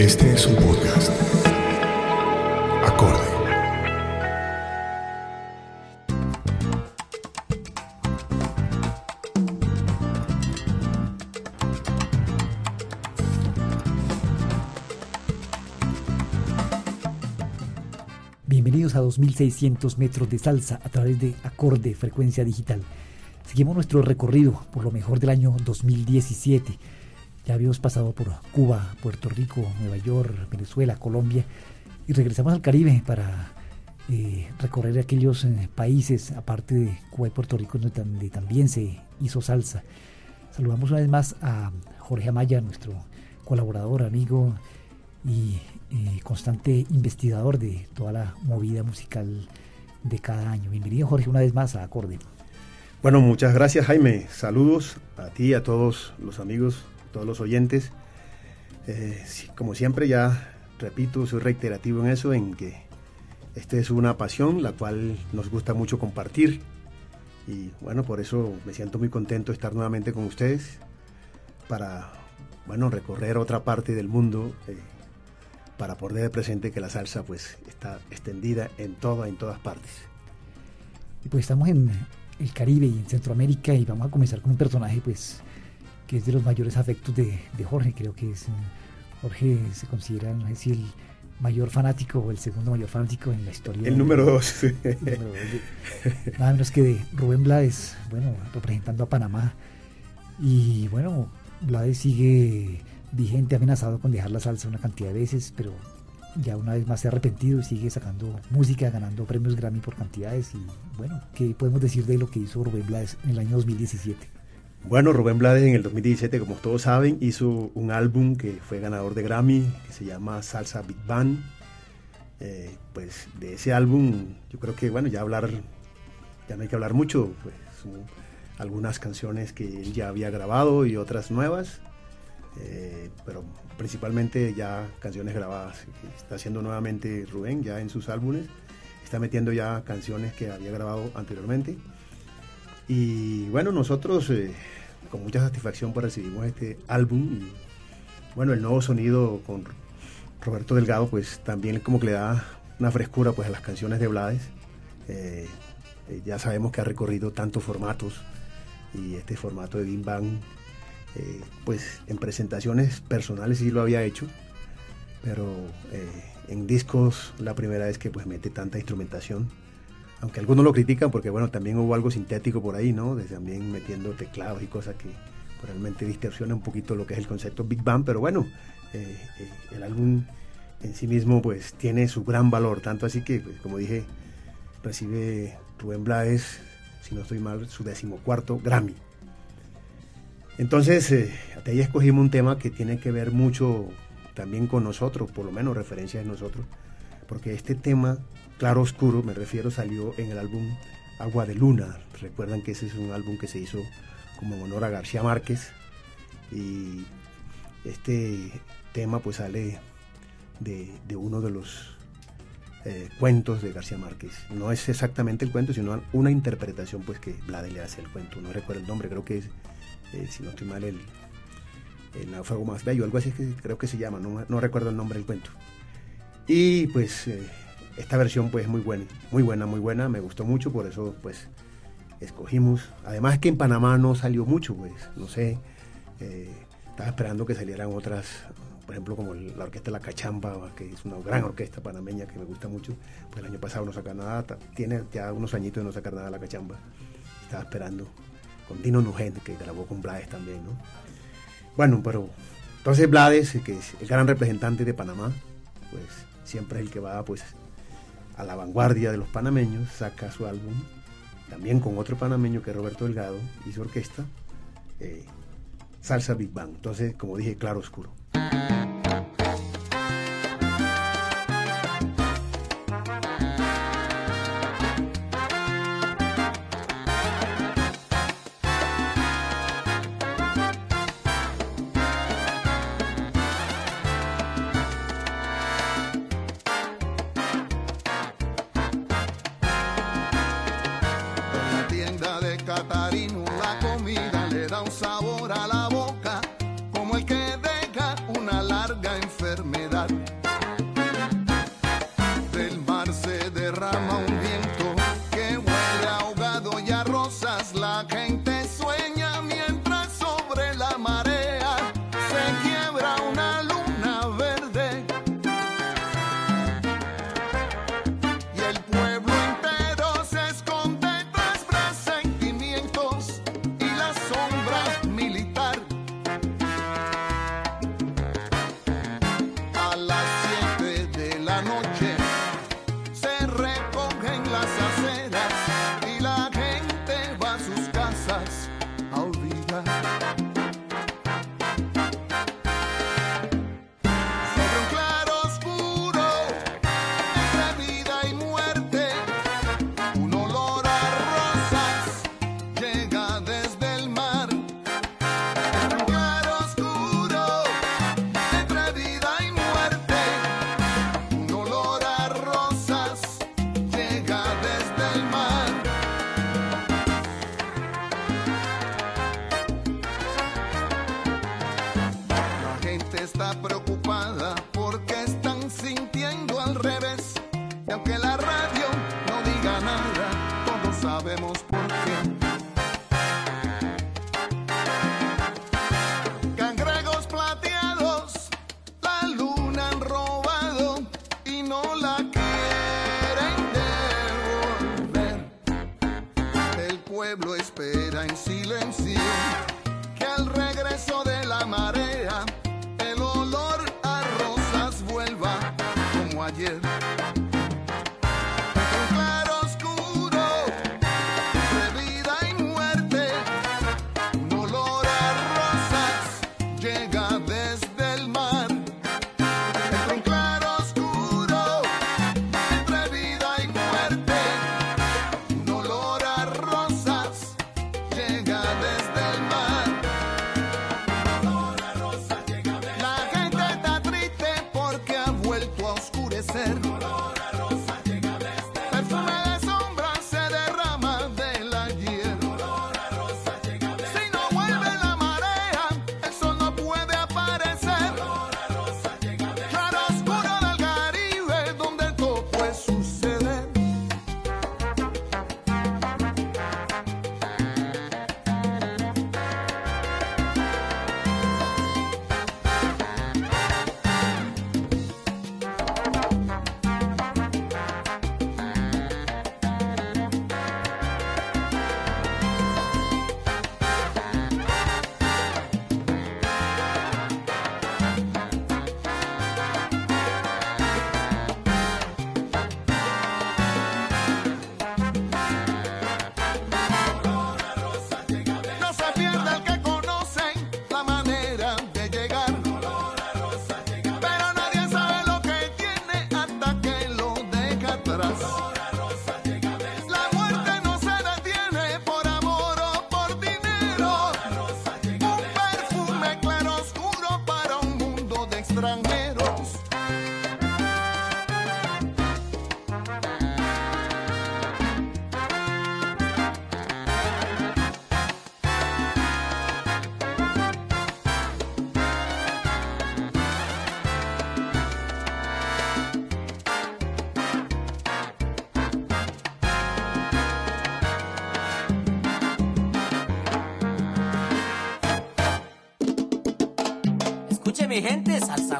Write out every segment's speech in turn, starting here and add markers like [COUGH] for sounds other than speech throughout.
Este es un podcast. Acorde. Bienvenidos a 2600 metros de salsa a través de Acorde Frecuencia Digital. Seguimos nuestro recorrido por lo mejor del año 2017. Ya habíamos pasado por Cuba, Puerto Rico, Nueva York, Venezuela, Colombia y regresamos al Caribe para eh, recorrer aquellos eh, países, aparte de Cuba y Puerto Rico, donde también se hizo salsa. Saludamos una vez más a Jorge Amaya, nuestro colaborador, amigo y eh, constante investigador de toda la movida musical de cada año. Bienvenido Jorge una vez más a Acorde. Bueno, muchas gracias Jaime. Saludos a ti, a todos los amigos, todos los oyentes. Eh, como siempre ya repito, soy reiterativo en eso, en que esta es una pasión la cual nos gusta mucho compartir. Y bueno, por eso me siento muy contento de estar nuevamente con ustedes para, bueno, recorrer otra parte del mundo eh, para poner presente que la salsa pues está extendida en toda, en todas partes. Y pues estamos en el Caribe y en Centroamérica y vamos a comenzar con un personaje pues que es de los mayores afectos de, Jorge, creo que es Jorge se considera, no sé si el mayor fanático o el segundo mayor fanático en la historia. El número dos. nada menos que de Rubén Blades, bueno, representando a Panamá. Y bueno, Blades sigue vigente, amenazado con dejar la salsa una cantidad de veces, pero ya una vez más se ha arrepentido y sigue sacando música, ganando premios Grammy por cantidades. Y bueno, ¿qué podemos decir de lo que hizo Rubén Blades en el año 2017? Bueno, Rubén Blades en el 2017, como todos saben, hizo un álbum que fue ganador de Grammy, que se llama Salsa Big Band. Eh, pues de ese álbum, yo creo que, bueno, ya hablar, ya no hay que hablar mucho, pues algunas canciones que él ya había grabado y otras nuevas, eh, pero principalmente ya canciones grabadas. Está haciendo nuevamente Rubén ya en sus álbumes. Está metiendo ya canciones que había grabado anteriormente. Y bueno, nosotros eh, con mucha satisfacción pues, recibimos este álbum. Y bueno, el nuevo sonido con Roberto Delgado pues también como que le da una frescura pues a las canciones de Blades. Eh, eh, ya sabemos que ha recorrido tantos formatos y este formato de Bing Bang eh, pues en presentaciones personales sí lo había hecho, pero eh, en discos la primera vez que pues mete tanta instrumentación. Aunque algunos lo critican porque bueno, también hubo algo sintético por ahí, ¿no? Desde también metiendo teclados y cosas que realmente distorsiona un poquito lo que es el concepto Big Bang, pero bueno, eh, el álbum en sí mismo pues tiene su gran valor, tanto así que pues, como dije, recibe Rubén Blades, si no estoy mal, su decimocuarto Grammy. Entonces, eh, ahí escogimos un tema que tiene que ver mucho también con nosotros, por lo menos referencias de nosotros, porque este tema, Claro Oscuro, me refiero, salió en el álbum Agua de Luna. Recuerdan que ese es un álbum que se hizo como en honor a García Márquez y este tema pues sale de, uno de los eh, cuentos de García Márquez. No es exactamente el cuento, sino una interpretación pues que Blade le hace al cuento. No recuerdo el nombre, creo que es, eh, si no estoy mal, el, el náufrago más bello, algo así que creo que se llama, no, recuerdo el nombre del cuento. Y pues eh, esta versión pues muy buena, muy buena, muy buena, me gustó mucho, por eso pues escogimos. Además que en Panamá no salió mucho, pues, no sé, eh, estaba esperando que salieran otras, por ejemplo como la orquesta La Cachamba, que es una gran orquesta panameña que me gusta mucho, pues el año pasado no saca nada, tiene ya unos añitos de no sacar nada La Cachamba, estaba esperando con Dino Nugent, que grabó con Blades también, ¿no? Bueno, pero entonces Blades, que es el gran representante de Panamá, pues siempre es el que va pues a la vanguardia de los panameños, saca su álbum, también con otro panameño que es Roberto Delgado y su orquesta, eh, Salsa Big Bang. Entonces, como dije, claro oscuro.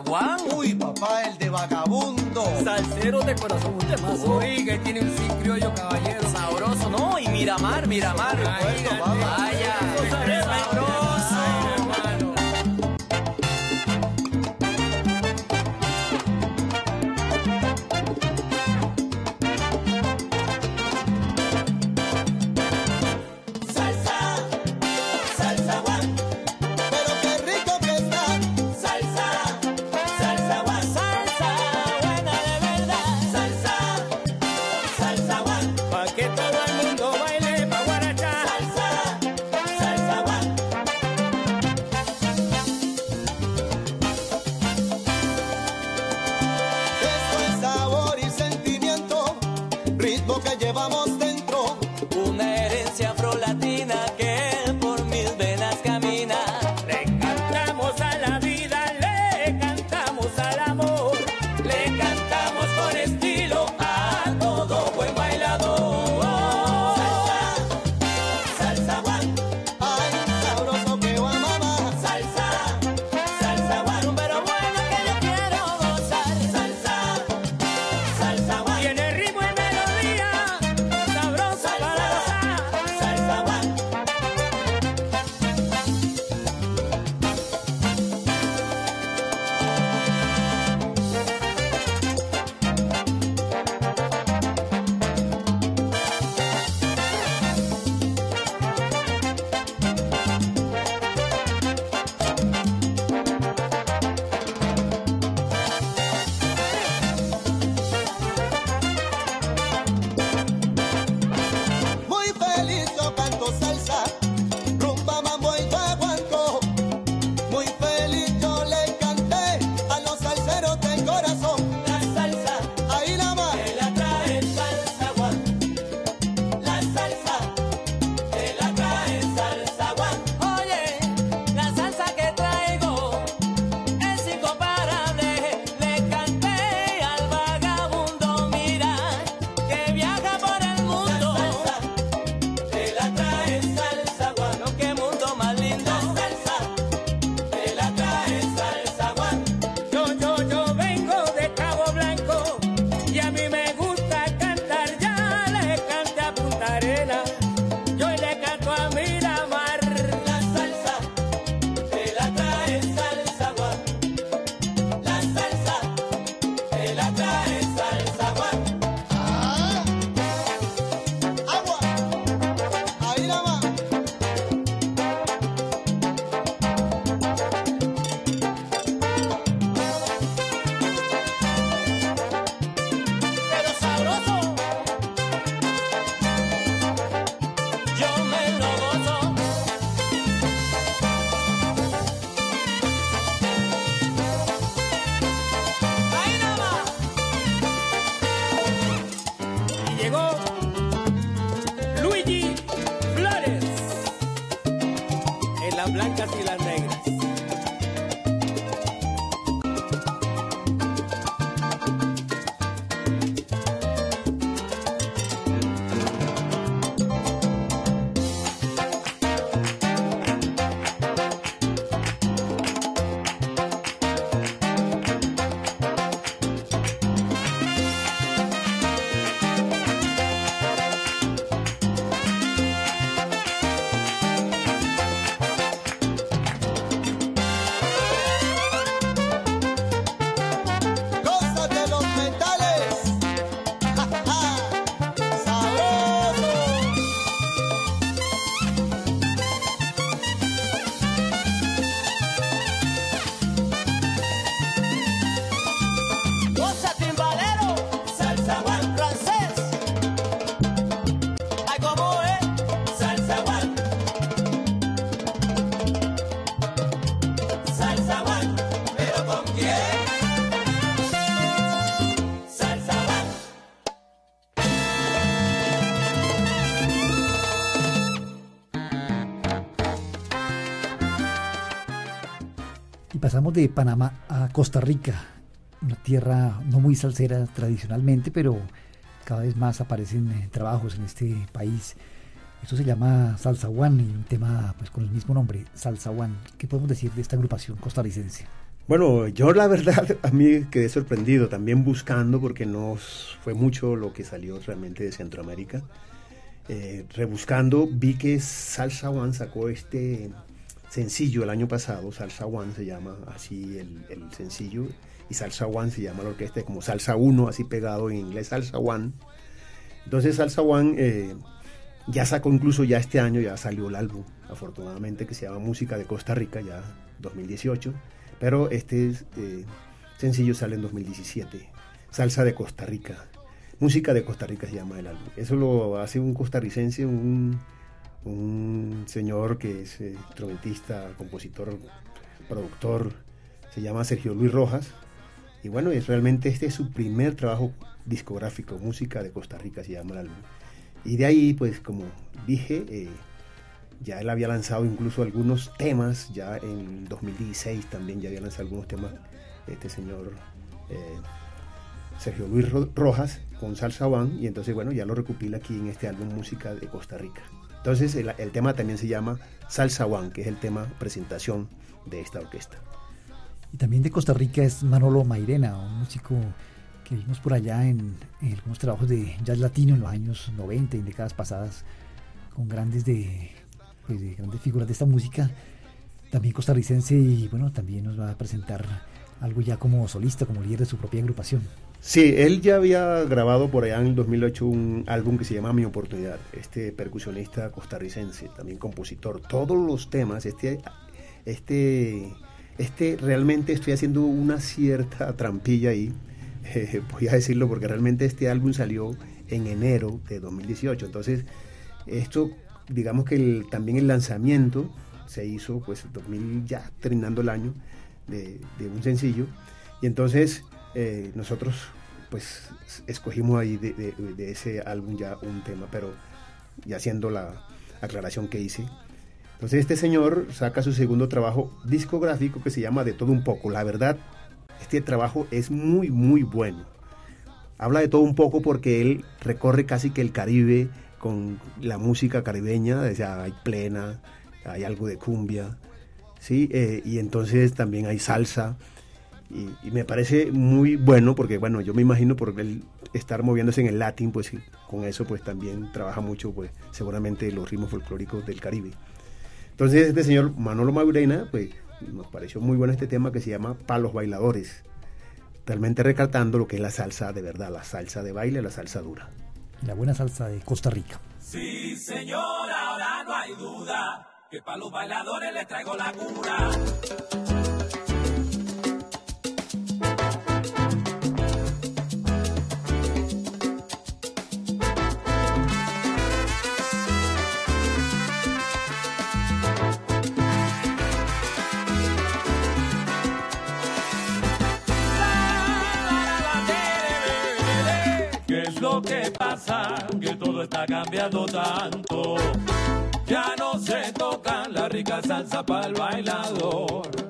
Caguán. Uy, papá, el de vagabundo. Salsero de corazón, un temazo. Uy, que tiene un sin criollo, caballero. Sabroso, no, y Miramar, Miramar. Ay, papá. pasamos de Panamá a Costa Rica, una tierra no muy salsera tradicionalmente, pero cada vez más aparecen eh, trabajos en este país. Esto se llama Salsa One y un tema pues, con el mismo nombre, Salsa One. ¿Qué podemos decir de esta agrupación costarricense? Bueno, yo la verdad [LAUGHS] a mí quedé sorprendido también buscando porque no fue mucho lo que salió realmente de Centroamérica. Eh, rebuscando vi que Salsa One sacó este sencillo el año pasado, Salsa One se llama así el, el sencillo y Salsa One se llama la orquesta como Salsa 1, así pegado en inglés Salsa One. Entonces Salsa One eh, ya sacó incluso ya este año, ya salió el álbum, afortunadamente, que se llama Música de Costa Rica, ya 2018, pero este eh, sencillo sale en 2017, Salsa de Costa Rica. Música de Costa Rica se llama el álbum. Eso lo hace un costarricense, un, un señor que es eh, compositor, productor, se llama Sergio Luis Rojas. Y bueno, es realmente este es su primer trabajo discográfico, Música de Costa Rica se llama el álbum. Y de ahí, pues como dije, eh, ya él había lanzado incluso algunos temas, ya en 2016 también ya había lanzado algunos temas este señor eh, Sergio Luis Ro- Rojas con Salsa One, y entonces bueno, ya lo recopila aquí en este álbum Música de Costa Rica. Entonces el, tema también se llama Salsa One, que es el tema presentación de esta orquesta. Y también de Costa Rica es Manolo Mairena, un músico que vimos por allá en, algunos trabajos de jazz latino en los años 90 y décadas pasadas, con grandes de, pues, de grandes figuras de esta música, también costarricense y bueno, también nos va a presentar algo ya como solista, como líder de su propia agrupación. Sí, él ya había grabado por allá en el 2008 un álbum que se llama Mi Oportunidad. Este percusionista costarricense, también compositor. Todos los temas, este, este, este realmente estoy haciendo una cierta trampilla ahí. [LAUGHS] eh, voy a decirlo porque realmente este álbum salió en enero de 2018. Entonces, esto, digamos que el- también el lanzamiento se hizo, pues, 2000, ya terminando el año, de, de un sencillo. Y entonces, eh, nosotros, pues, escogimos ahí de, ese álbum ya un tema, pero ya haciendo la aclaración que hice. Entonces, este señor saca su segundo trabajo discográfico que se llama De todo un poco. La verdad, este trabajo es muy, muy bueno. Habla de todo un poco porque él recorre casi que el Caribe con la música caribeña, o sea, hay plena, hay algo de cumbia, ¿sí? Eh, y entonces también hay salsa. Y, y me parece muy bueno porque, bueno, yo me imagino por él estar moviéndose en el latín, pues con eso pues también trabaja mucho, pues seguramente los ritmos folclóricos del Caribe. Entonces este señor Manolo Maurena, pues nos pareció muy bueno este tema que se llama Palos Bailadores, realmente recalcando lo que es la salsa de verdad, la salsa de baile, la salsa dura. La buena salsa de Costa Rica. Sí, señor, ahora no hay duda que para los bailadores les traigo la cura. Lo que pasa? Que todo está cambiando tanto. Ya no se toca la rica salsa para el bailador.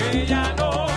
Que ya no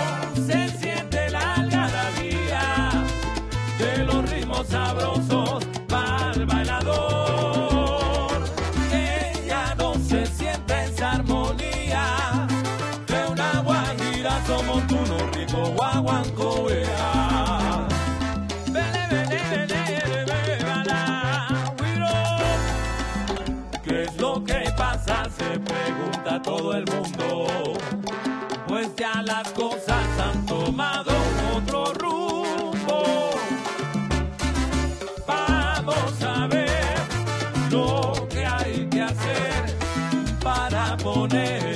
Yeah.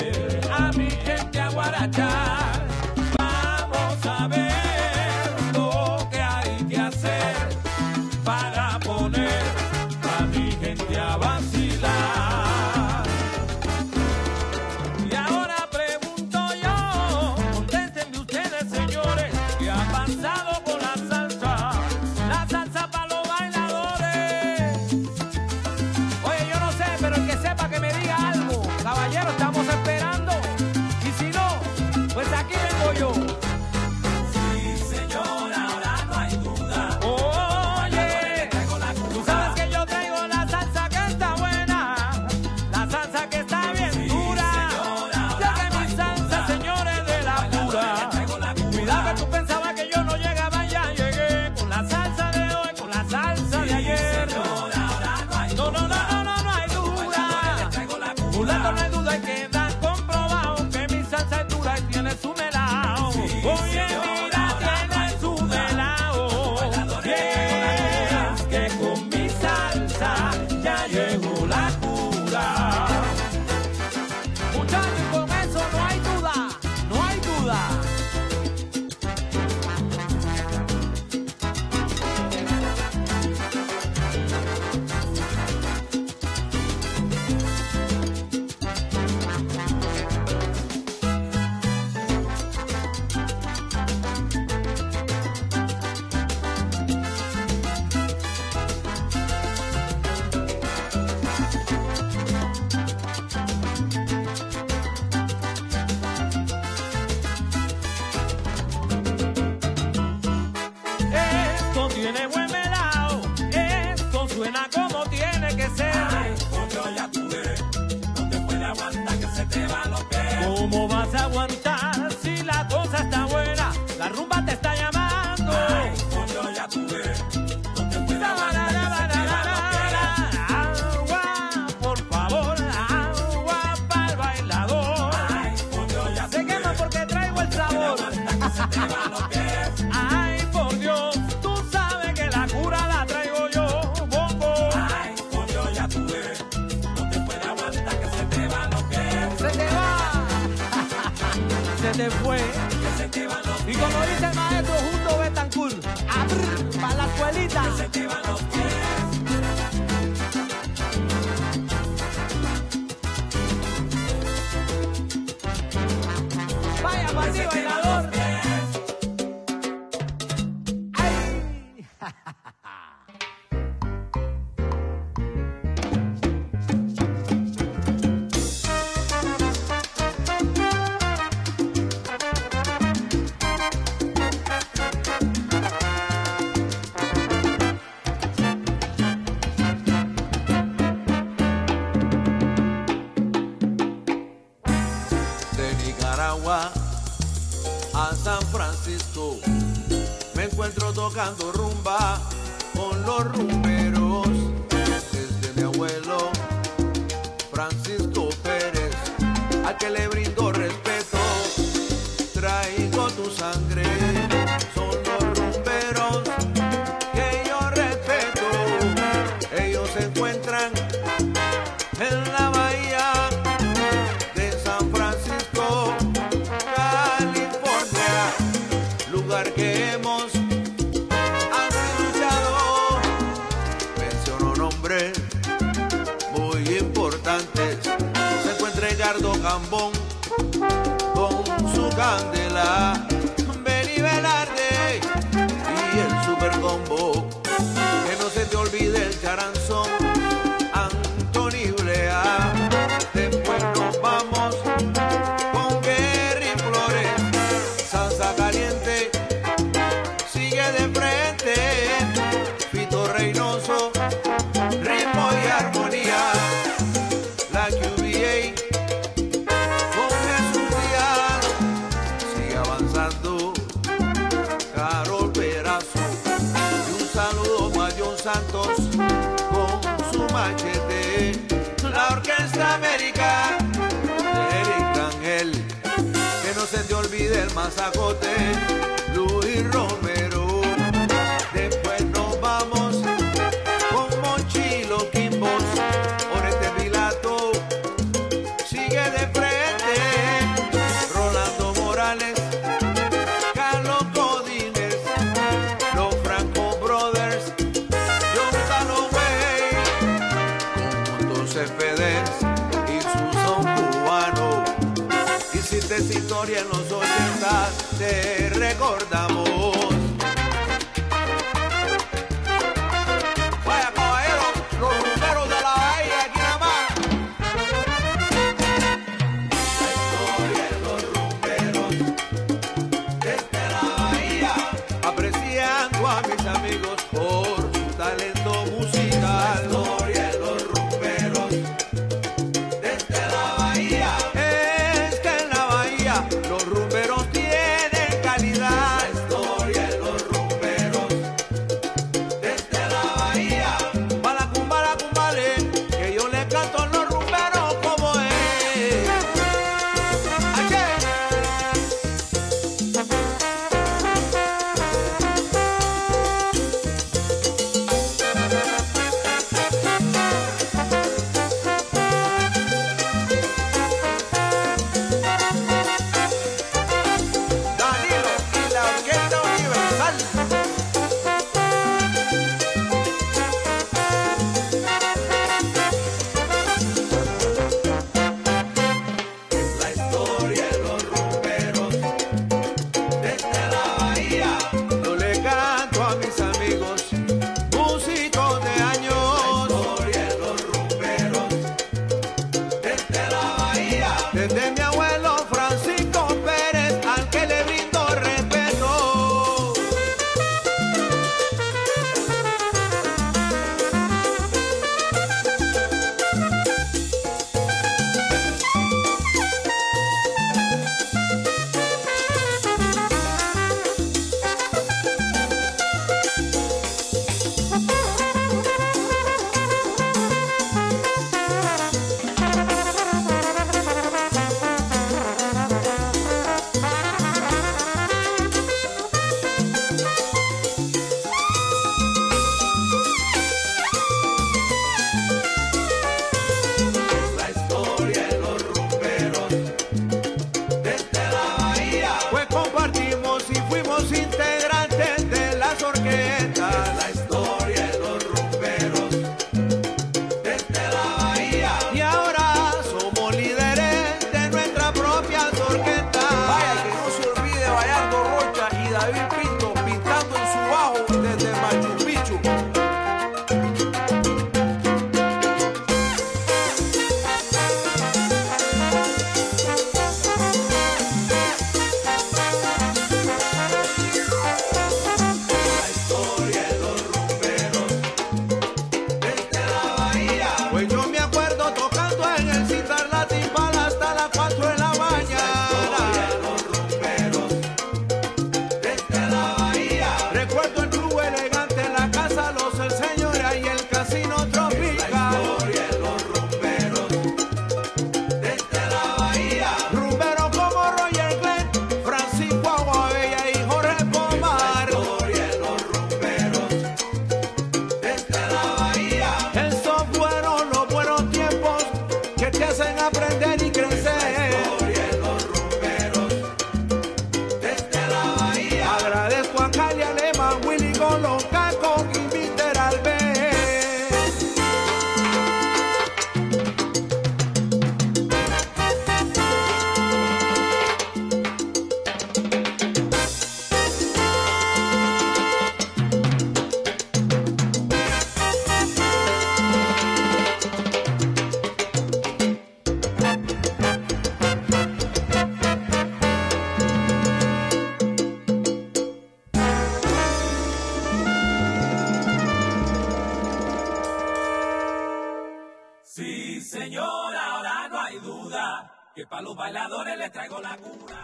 Ay, por Dios, tú sabes que la cura la traigo yo, Monco. Ay, por Dios, ya tuve. No te puede aguantar que se te van los que Se te va. Se te fue. Y como dice el maestro, juntos, vete a la escuelita. santos con su machete, la orquesta América de Eric Rangel, que no se te olvide el masacote. historia en los te recordamos.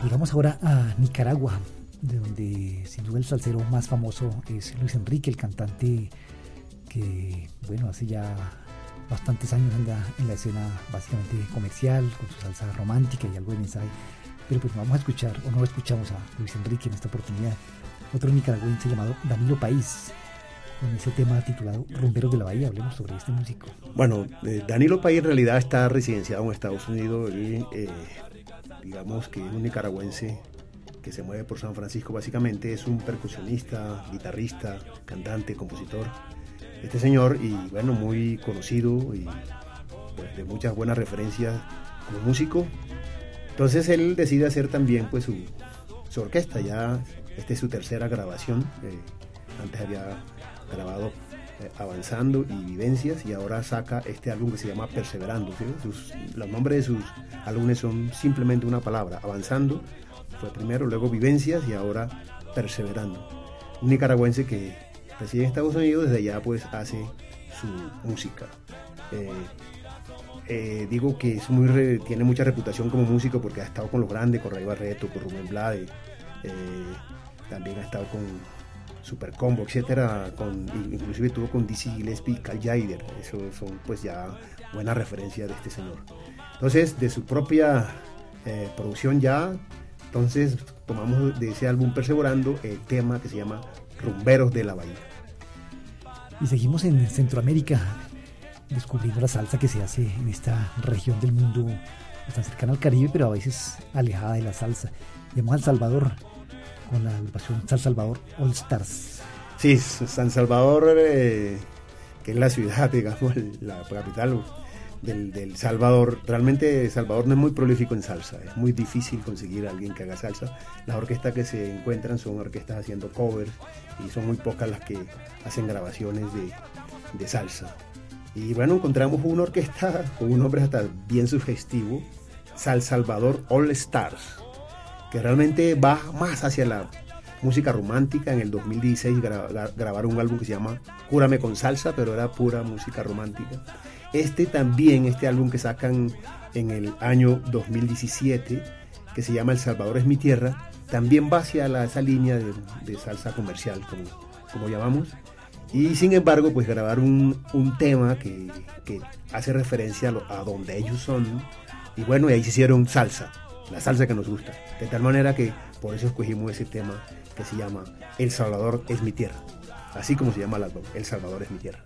Y vamos ahora a Nicaragua, de donde sin duda el salsero más famoso es Luis Enrique, el cantante que, bueno, hace ya bastantes años anda en la escena básicamente comercial, con su salsa romántica y algo de mensaje. Pero pues vamos a escuchar, o no escuchamos a Luis Enrique en esta oportunidad, otro nicaragüense llamado Danilo País, con ese tema titulado Rumberos de la Bahía. Hablemos sobre este músico. Bueno, eh, Danilo País en realidad está residenciado en Estados Unidos. Y, eh, digamos que un nicaragüense que se mueve por San Francisco básicamente, es un percusionista, guitarrista, cantante, compositor. Este señor, y bueno, muy conocido y pues, de muchas buenas referencias como músico. Entonces él decide hacer también pues su, su orquesta, ya esta es su tercera grabación, eh, antes había grabado Avanzando y Vivencias y ahora saca este álbum que se llama Perseverando. los nombres de sus álbumes son simplemente una palabra, Avanzando fue primero, luego Vivencias y ahora Perseverando. Un nicaragüense que reside en Estados Unidos, desde allá pues hace su música. Eh, eh, digo que es muy re- tiene mucha reputación como músico porque ha estado con los grandes, con Ray Barreto, con Rubén Blade, eh, también ha estado con Super Combo, etcétera, con, inclusive tuvo con Dizzy Gillespie y Cal Jader, eso son pues ya buenas referencias de este señor. Entonces, de su propia eh, producción ya, entonces tomamos de ese álbum Perseverando el tema que se llama Rumberos de la Bahía. Y seguimos en Centroamérica, descubriendo la salsa que se hace en esta región del mundo tan cercana al Caribe, pero a veces alejada de la salsa. Llamamos al Salvador la Sal Salvador All Stars. Sí, San Salvador, eh, que es la ciudad, [LAUGHS] digamos, la capital del, del Salvador. Realmente Salvador no es muy prolífico en salsa, es muy difícil conseguir a alguien que haga salsa. Las orquestas que se encuentran son orquestas haciendo covers y son muy pocas las que hacen grabaciones de, de salsa. Y bueno, encontramos una orquesta con un nombre hasta bien sugestivo, Sal Salvador All Stars, que realmente va más hacia la música romántica. En el 2016 gra- gra- grabaron un álbum que se llama Cúrame con salsa, pero era pura música romántica. Este también, este álbum que sacan en el año 2017, que se llama El Salvador es mi tierra, también va hacia la- esa línea de, de salsa comercial, como, como llamamos. Y sin embargo, pues grabar un, un tema que, que hace referencia a, lo- a donde ellos son. Y bueno, y ahí se hicieron salsa, la salsa que nos gusta. De tal manera que por eso escogimos ese tema que se llama El Salvador es mi tierra. Así como se llama el álbum, El Salvador es mi tierra.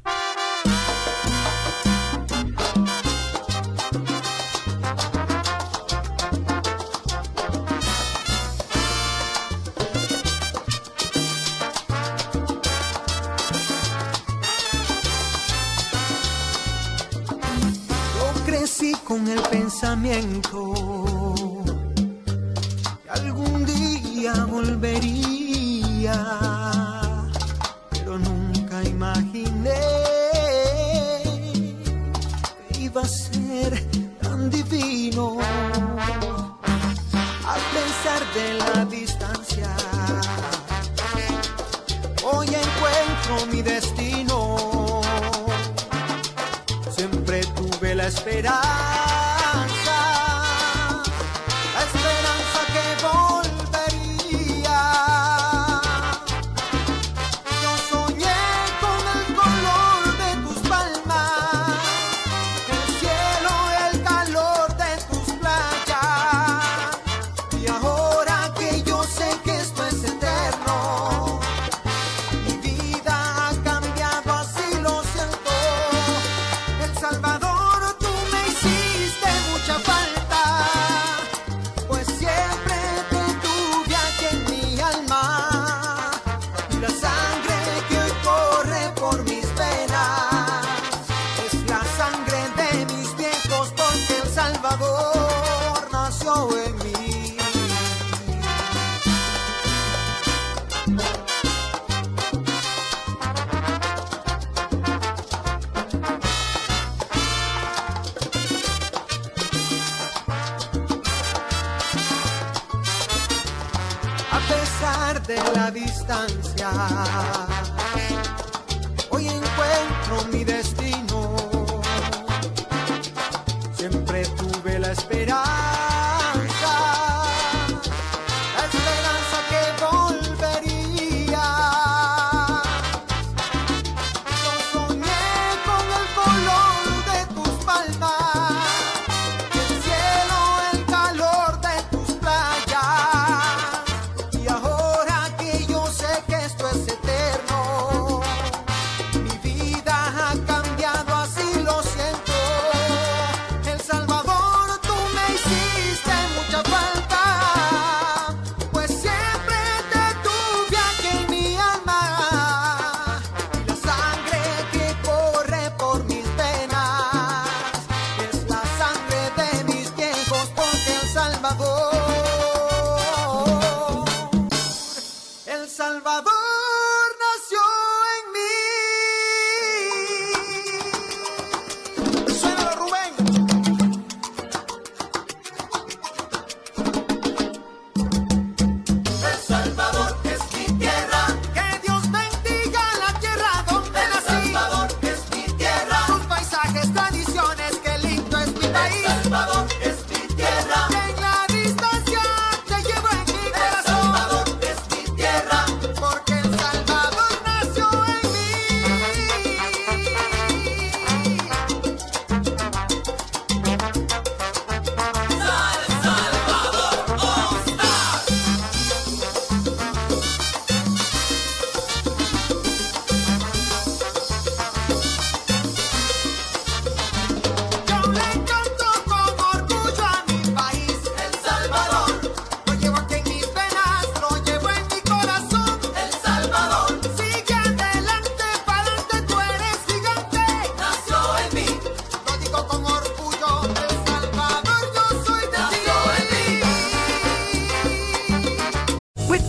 Distancia.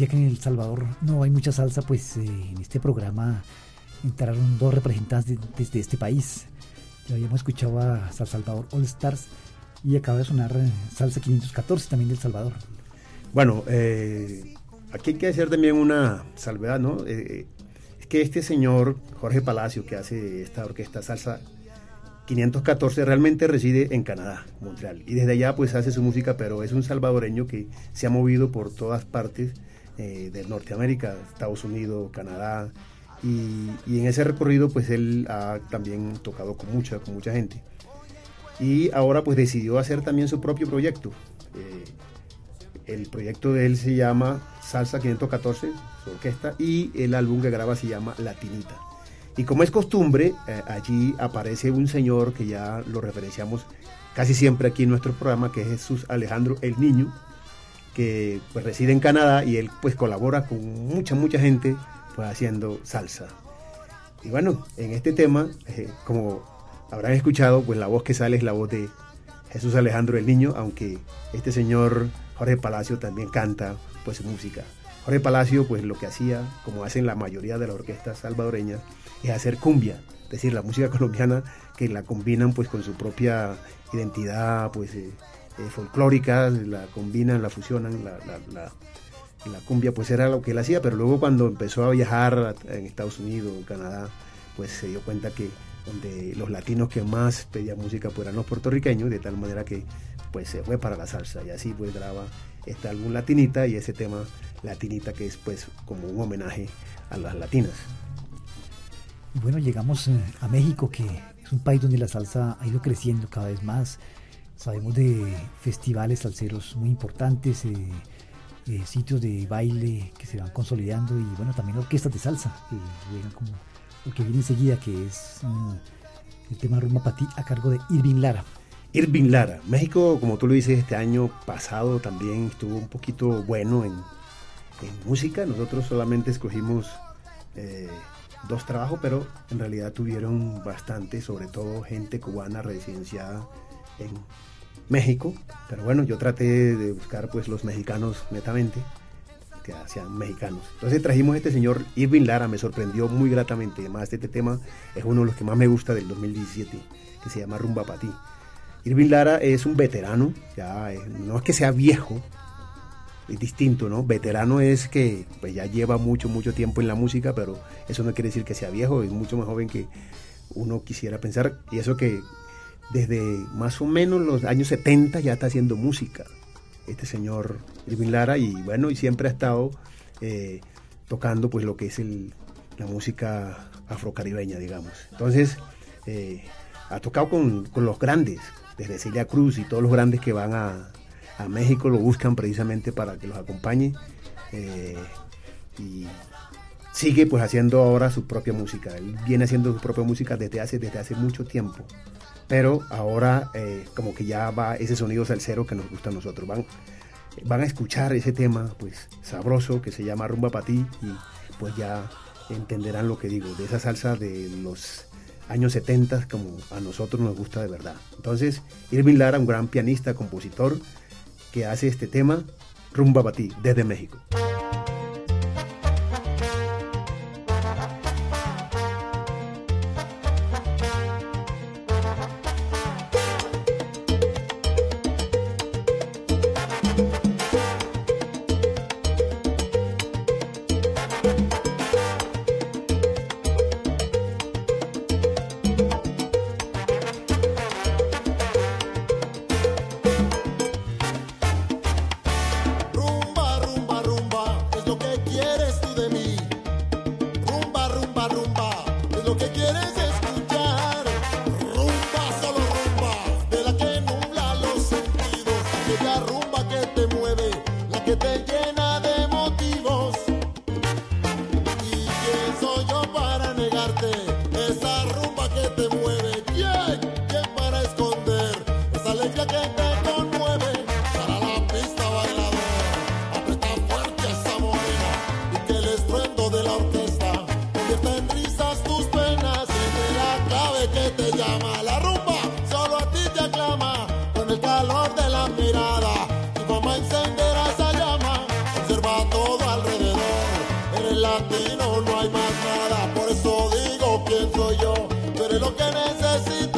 Decía que en El Salvador no hay mucha salsa, pues eh, en este programa entraron dos representantes de- desde este país. Ya habíamos escuchado a Sal Salvador All Stars y acaba de sonar eh, Salsa 514 también del Salvador. Bueno, eh, aquí hay que hacer también una salvedad, ¿no? Es que este señor, Jorge Palacio, que hace esta orquesta salsa 514, realmente reside en Canadá, Montreal. Y desde allá pues hace su música, pero es un salvadoreño que se ha movido por todas partes eh, de Norteamérica, Estados Unidos, Canadá. Y, en ese recorrido pues él ha también tocado con mucha, con mucha gente. Y ahora pues decidió hacer también su propio proyecto. Eh, el proyecto de él se llama Salsa 514, su orquesta, y el álbum que graba se llama Latinita. Y como es costumbre, eh, allí aparece un señor que ya lo referenciamos casi siempre aquí en nuestro programa, que es Jesús Alejandro el Niño, que pues, reside en Canadá y él pues colabora con mucha, mucha gente pues haciendo salsa. Y bueno, en este tema, eh, como habrán escuchado, pues la voz que sale es la voz de Jesús Alejandro el Niño, aunque este señor Jorge Palacio también canta pues su música. Jorge Palacio pues lo que hacía, como hacen la mayoría de las orquestas salvadoreñas, es hacer cumbia, es decir, la música [LAUGHS] colombiana que la combinan pues con su propia identidad pues eh, eh, folclórica, la combinan, la fusionan, la, la- la- la cumbia pues era lo que él hacía, pero luego cuando empezó a viajar en Estados Unidos, Canadá, pues se dio cuenta que donde los latinos que más pedían música pues eran los puertorriqueños, de tal manera que pues se fue para la salsa y así pues graba este álbum Latinita y ese tema Latinita que es pues como un homenaje a las latinas. Bueno, llegamos eh, a México, que es un país donde la salsa ha ido creciendo cada vez más. Sabemos de festivales salseros muy importantes, eh, eh, sitios de baile que se van consolidando y bueno, también orquestas de salsa que llegan como lo que viene enseguida, que es eh, el tema Rumba Patí a cargo de Irving Lara. Irving Lara, México, como tú lo dices, este año pasado también estuvo un poquito bueno en, en música. Nosotros solamente escogimos eh, dos trabajos, pero en realidad tuvieron bastante, sobre todo gente cubana residenciada en México. Pero bueno, yo traté de buscar pues los mexicanos netamente, que sean mexicanos. Entonces trajimos a este señor Irving Lara, me sorprendió muy gratamente. Además, este tema es uno de los que más me gusta del 2017, que se llama Rumba para ti. Irving Lara es un veterano, ya eh, no es que sea viejo, es distinto, ¿no? Veterano es que pues, ya lleva mucho, mucho tiempo en la música, pero eso no quiere decir que sea viejo, es mucho más joven que uno quisiera pensar. Y eso que desde más o menos los años 70 ya está haciendo música, este señor Irving Lara, y bueno, y siempre ha estado eh, tocando pues lo que es la música afrocaribeña, digamos. Entonces, eh, ha tocado con, con los grandes, desde Celia Cruz y todos los grandes que van a, a México lo buscan precisamente para que los acompañe. eh, y sigue pues haciendo ahora su propia música. Él viene haciendo su propia música desde hace, desde hace mucho tiempo. Pero ahora eh, como que ya va ese sonido salsero que nos gusta a nosotros. Van, van a escuchar ese tema pues sabroso que se llama Rumba para ti y pues ya entenderán lo que digo, de esa salsa de los años 70 como a nosotros nos gusta de verdad. Entonces, Irving Lara, un gran pianista, compositor, que hace este tema, Rumba para ti, desde México. tú eres lo que necesito.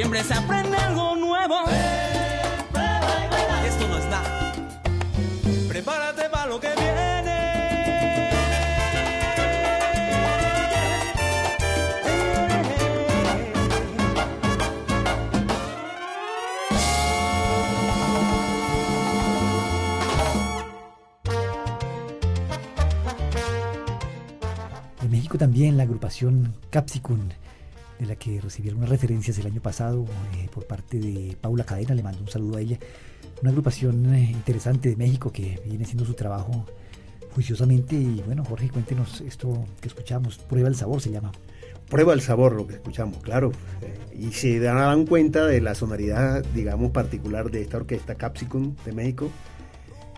Siempre se aprende algo nuevo. Esto no es nada. Prepárate para lo que viene. En México también la agrupación Capsicum de la que recibieron unas referencias el año pasado eh, por parte de Paula Cadena, le mando un saludo a ella. Una agrupación eh, interesante de México que viene haciendo su trabajo juiciosamente y bueno, Jorge, cuéntenos esto que escuchamos, Prueba el Sabor se llama. Prueba el sabor, lo que escuchamos, claro. Eh, y se dan cuenta de la sonoridad, digamos, particular de esta orquesta Capsicum de México.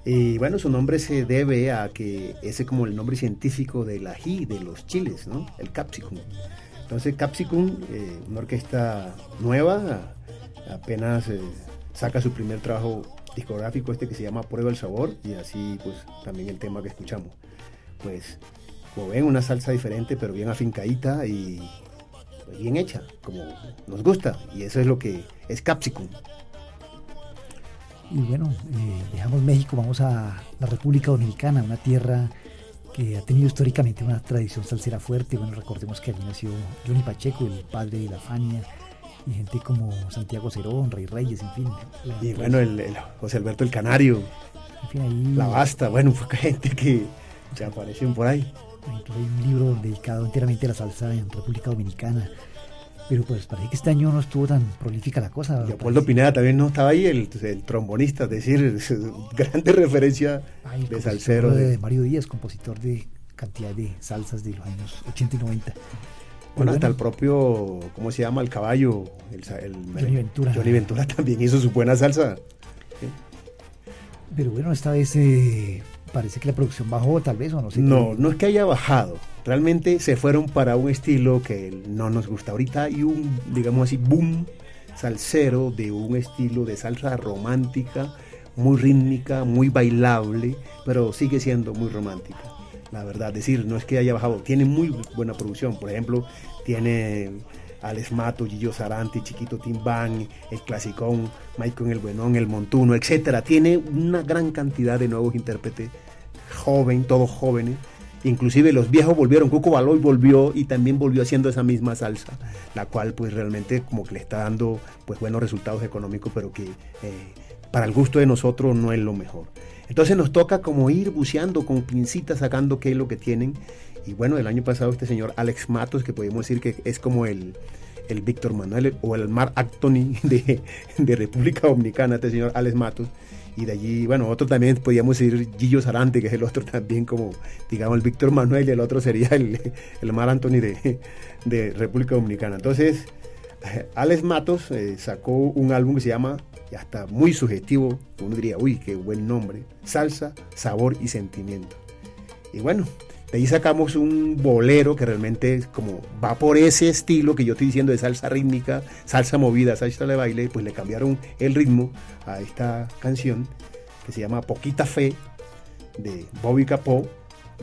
Y bueno, su nombre se debe a que ese es como el nombre científico del ají, de los chiles, ¿no? El Capsicum. Entonces, Capsicum, eh, una orquesta nueva, apenas eh, saca su primer trabajo discográfico, este que se llama Prueba el Sabor, y así, pues, también el tema que escuchamos. Pues, como ven, una salsa diferente, pero bien afincadita y bien hecha, como nos gusta, y eso es lo que es Capsicum. Y bueno, eh, dejamos México, vamos a la República Dominicana, una tierra que ha tenido históricamente una tradición salsera fuerte. Bueno, recordemos que allí nació Johnny Pacheco, el padre de la Fania, y gente como Santiago Cerón, Rey Reyes, en fin. Y bueno, el, el José Alberto el Canario, en fin, ahí- la Basta, bueno, fue gente que se aparecieron por ahí. Hay un libro dedicado enteramente a la salsa en República Dominicana. Pero pues parece que este año no estuvo tan prolífica la cosa. Leopoldo Pineda también no estaba ahí, el, el trombonista, es decir, grande [LAUGHS] referencia Ay, el de salsero. de de- Mario Díaz, compositor de cantidad de salsas de los años 80 y 90. Bueno, hasta el propio, ¿cómo se llama? El caballo, el, el- Johnny Ventura. Johnny Ventura también hizo su buena salsa. Pero bueno, esta vez eh, parece que la producción bajó, tal vez, o no sé. No, qué. no es que haya bajado. Realmente se fueron para un estilo que no nos gusta. Ahorita hay un, digamos así, boom salsero de un estilo de salsa romántica, muy rítmica, muy bailable, pero sigue siendo muy romántica. La verdad, decir, no es que haya bajado, tiene muy buena producción. Por ejemplo, tiene Alex Mato, Gillo Sarante, Chiquito Timbán, El Clasicón, Michael El Buenón, El Montuno, etcétera. Tiene una gran cantidad de nuevos intérpretes, joven, todos jóvenes. Inclusive los viejos volvieron, Cuco Baloy volvió y también volvió haciendo esa misma salsa, la cual pues realmente como que le está dando pues buenos resultados económicos, pero que eh, para el gusto de nosotros no es lo mejor. Entonces nos toca como ir buceando con pincitas, sacando qué es lo que tienen. Y bueno, el año pasado este señor Alex Matos, que podemos decir que es como el, el Víctor Manuel o el Mar Anthony de, de República Dominicana, este señor Alex Matos. Y de allí, bueno, otro también podríamos decir Gillo Sarante, que es el otro también como, digamos, el Víctor Manuel y el otro sería el, el Mar Anthony de, de República Dominicana. Entonces, Alex Matos eh, sacó un álbum que se llama, ya está muy sugestivo, uno diría, uy, qué buen nombre, Salsa, Sabor y Sentimiento. Y bueno, de ahí sacamos un bolero que realmente como va por ese estilo que yo estoy diciendo de salsa rítmica, salsa movida, salsa de baile, pues le cambiaron el ritmo a esta canción que se llama Poquita Fe de Bobby Capó.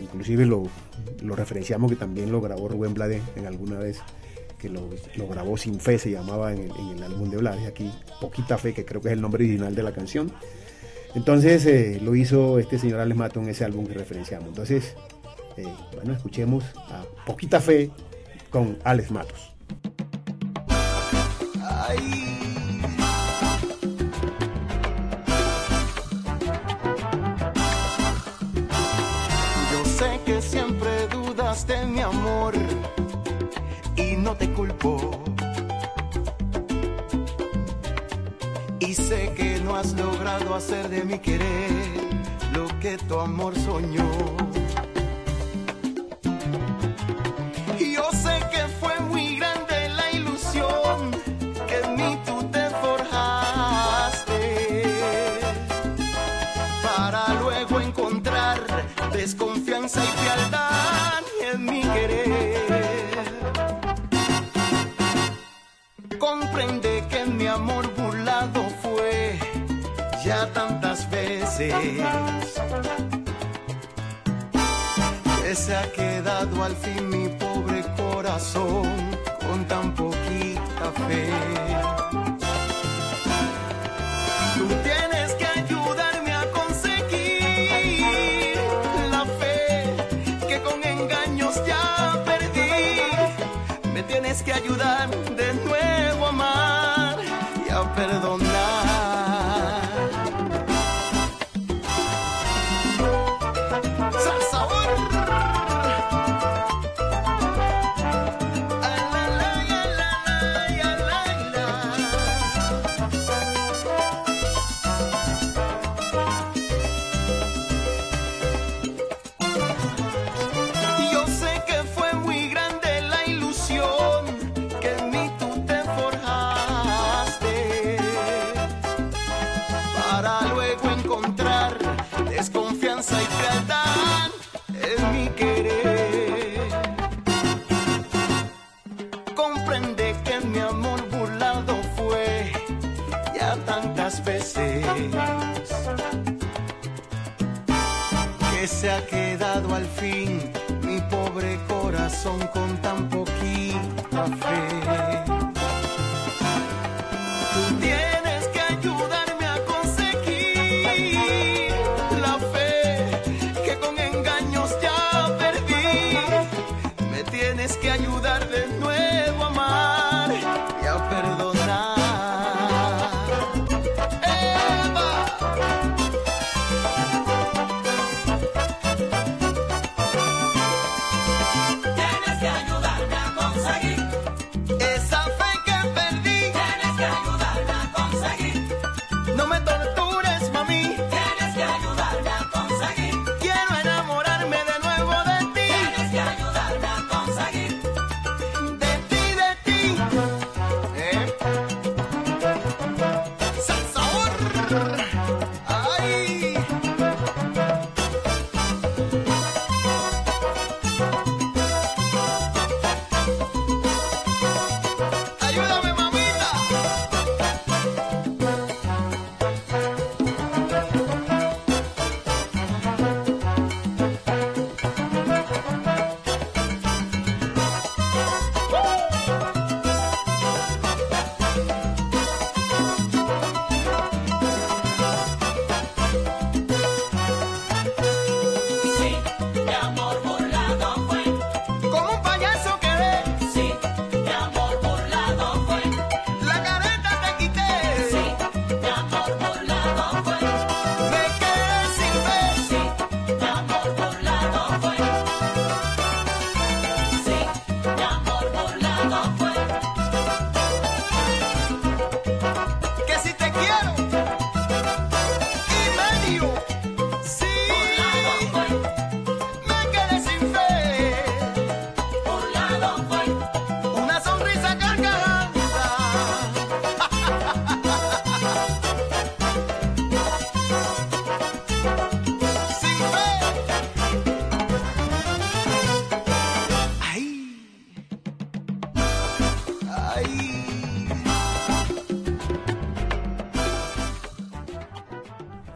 Inclusive lo, lo referenciamos que también lo grabó Rubén Blades en alguna vez, que lo, lo grabó Sin Fe, se llamaba en el, en el álbum de Blades, aquí Poquita Fe, que creo que es el nombre original de la canción. Entonces eh, lo hizo este señor Alex Mato en ese álbum que referenciamos. Entonces, eh, bueno, escuchemos a Poquita Fe con Alex Matos. Yo sé que siempre dudas de mi amor y no te culpo. Y sé que no has logrado hacer de mi querer lo que tu amor soñó. Veces que se ha quedado al fin mi pobre corazón con tan poquita fe.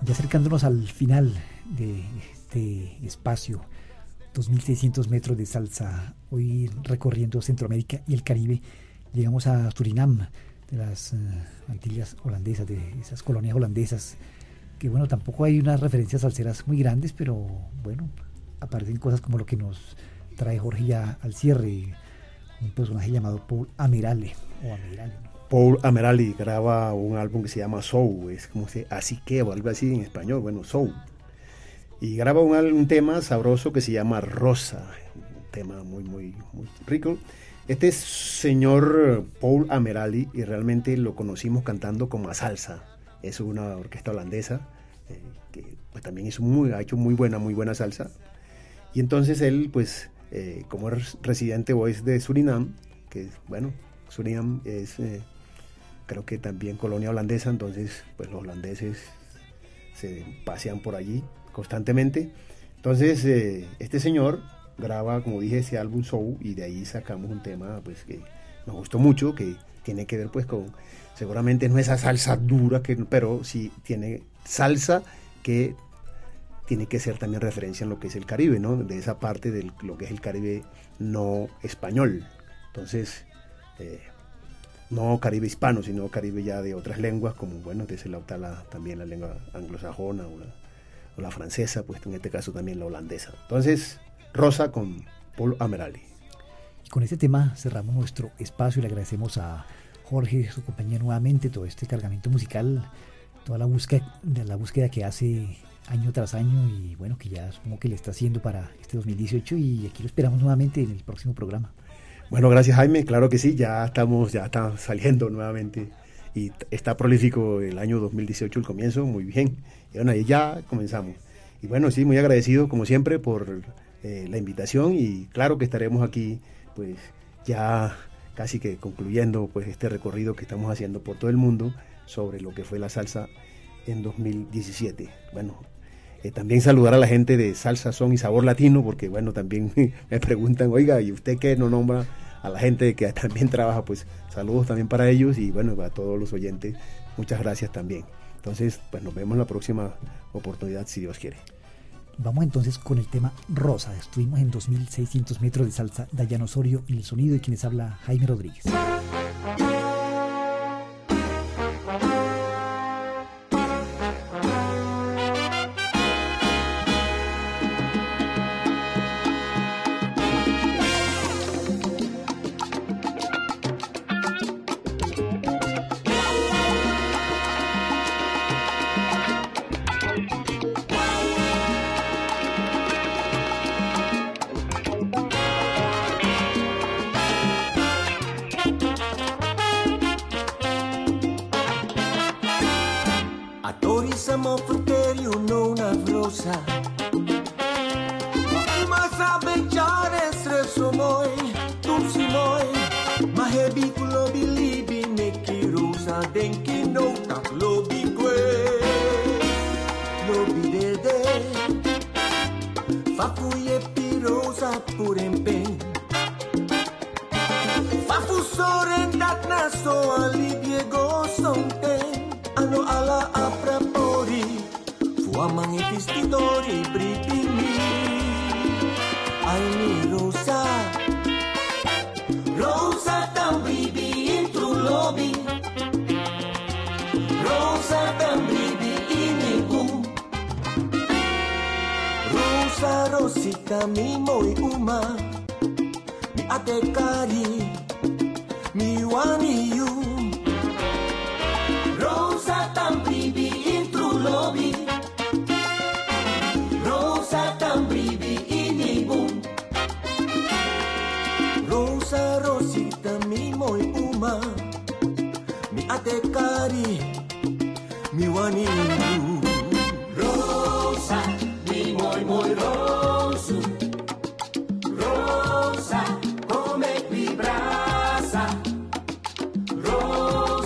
Ya acercándonos al final de este espacio, 2.600 metros de salsa, hoy recorriendo Centroamérica y el Caribe, llegamos a Surinam, de las eh, Antillas holandesas, de esas colonias holandesas, que bueno, tampoco hay unas referencias salseras muy grandes, pero bueno, aparecen cosas como lo que nos trae Jorge ya al cierre, un personaje llamado Paul Amirale, o Amirale, ¿no? Paul Amerali graba un álbum que se llama Soul, es como se así que o algo así en español, bueno, Soul. Y graba un, un tema sabroso que se llama Rosa, un tema muy, muy, rico. Este es señor Paul Amerali y realmente lo conocimos cantando como salsa. Es una orquesta holandesa eh, que pues, también hizo muy, ha hecho muy buena, muy buena salsa. Y entonces él, pues, eh, como es residente o de Surinam, que bueno, Surinam es eh, creo que también colonia holandesa, entonces pues los holandeses se pasean por allí constantemente. Entonces eh, este señor graba, como dije, ese álbum Soul y de ahí sacamos un tema pues que nos gustó mucho, que tiene que ver pues con, seguramente no esa salsa dura, que, pero sí tiene salsa que tiene que ser también referencia en lo que es el Caribe, ¿no? De esa parte de lo que es el Caribe no español. Entonces, eh, no Caribe hispano, sino Caribe ya de otras lenguas, como, bueno, de ese lado está la, también la lengua anglosajona o la, la francesa, pues en este caso también la holandesa. Entonces, Rosa con Paul Amerali. Y con este tema cerramos nuestro espacio y le agradecemos a Jorge, su compañía nuevamente, todo este cargamento musical, toda la búsqueda, la búsqueda que hace año tras año y bueno, que ya supongo que le está haciendo para este 2018 y aquí lo esperamos nuevamente en el próximo programa. Bueno, gracias Jaime, claro que sí, ya estamos, ya está saliendo nuevamente y está prolífico el año 2018, el comienzo, muy bien. Y bueno, ahí ya comenzamos. Y bueno, sí, muy agradecido como siempre por eh, la invitación y claro que estaremos aquí pues ya casi que concluyendo pues este recorrido que estamos haciendo por todo el mundo sobre lo que fue la salsa en 2017. Bueno, Eh, también saludar a la gente de Salsa, Son y Sabor Latino, porque bueno, también [LAUGHS] me preguntan, oiga, ¿y usted qué no nombra a la gente que [LAUGHS] también trabaja? Pues saludos también para ellos y bueno, a todos los oyentes, muchas gracias también. Entonces, pues nos vemos en la próxima oportunidad, si Dios quiere. Vamos entonces con el tema Rosa. Estuvimos en 2600 metros de salsa. Dayana Osorio en el sonido y quienes habla Jaime Rodríguez.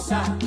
Rosa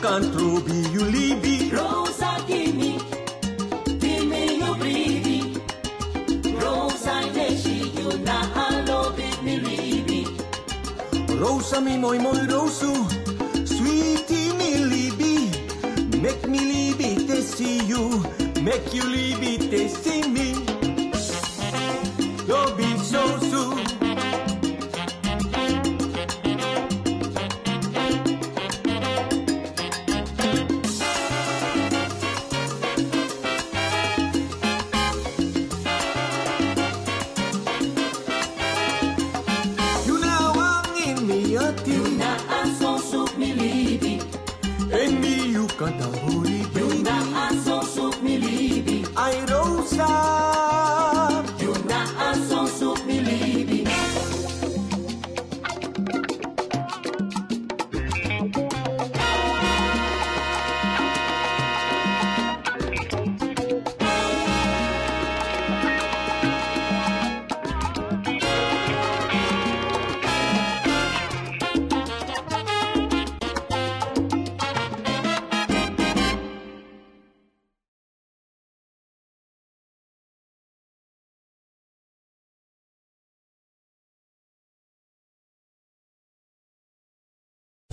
can't be you leave ulibi Rosa kimi your ubribi Rosa deshi yuna me, miribi Rosa me, moi moi rosu Sweetie me, libi. Make me libi te see you Make you libi te see me.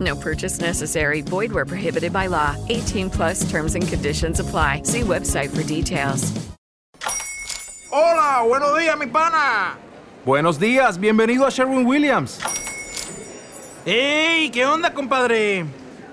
No purchase necessary. Void where prohibited by law. 18 plus terms and conditions apply. See website for details. Hola, buenos días, mi pana. Buenos días, bienvenido a Sherwin Williams. ¡Ey! ¿Qué onda, compadre?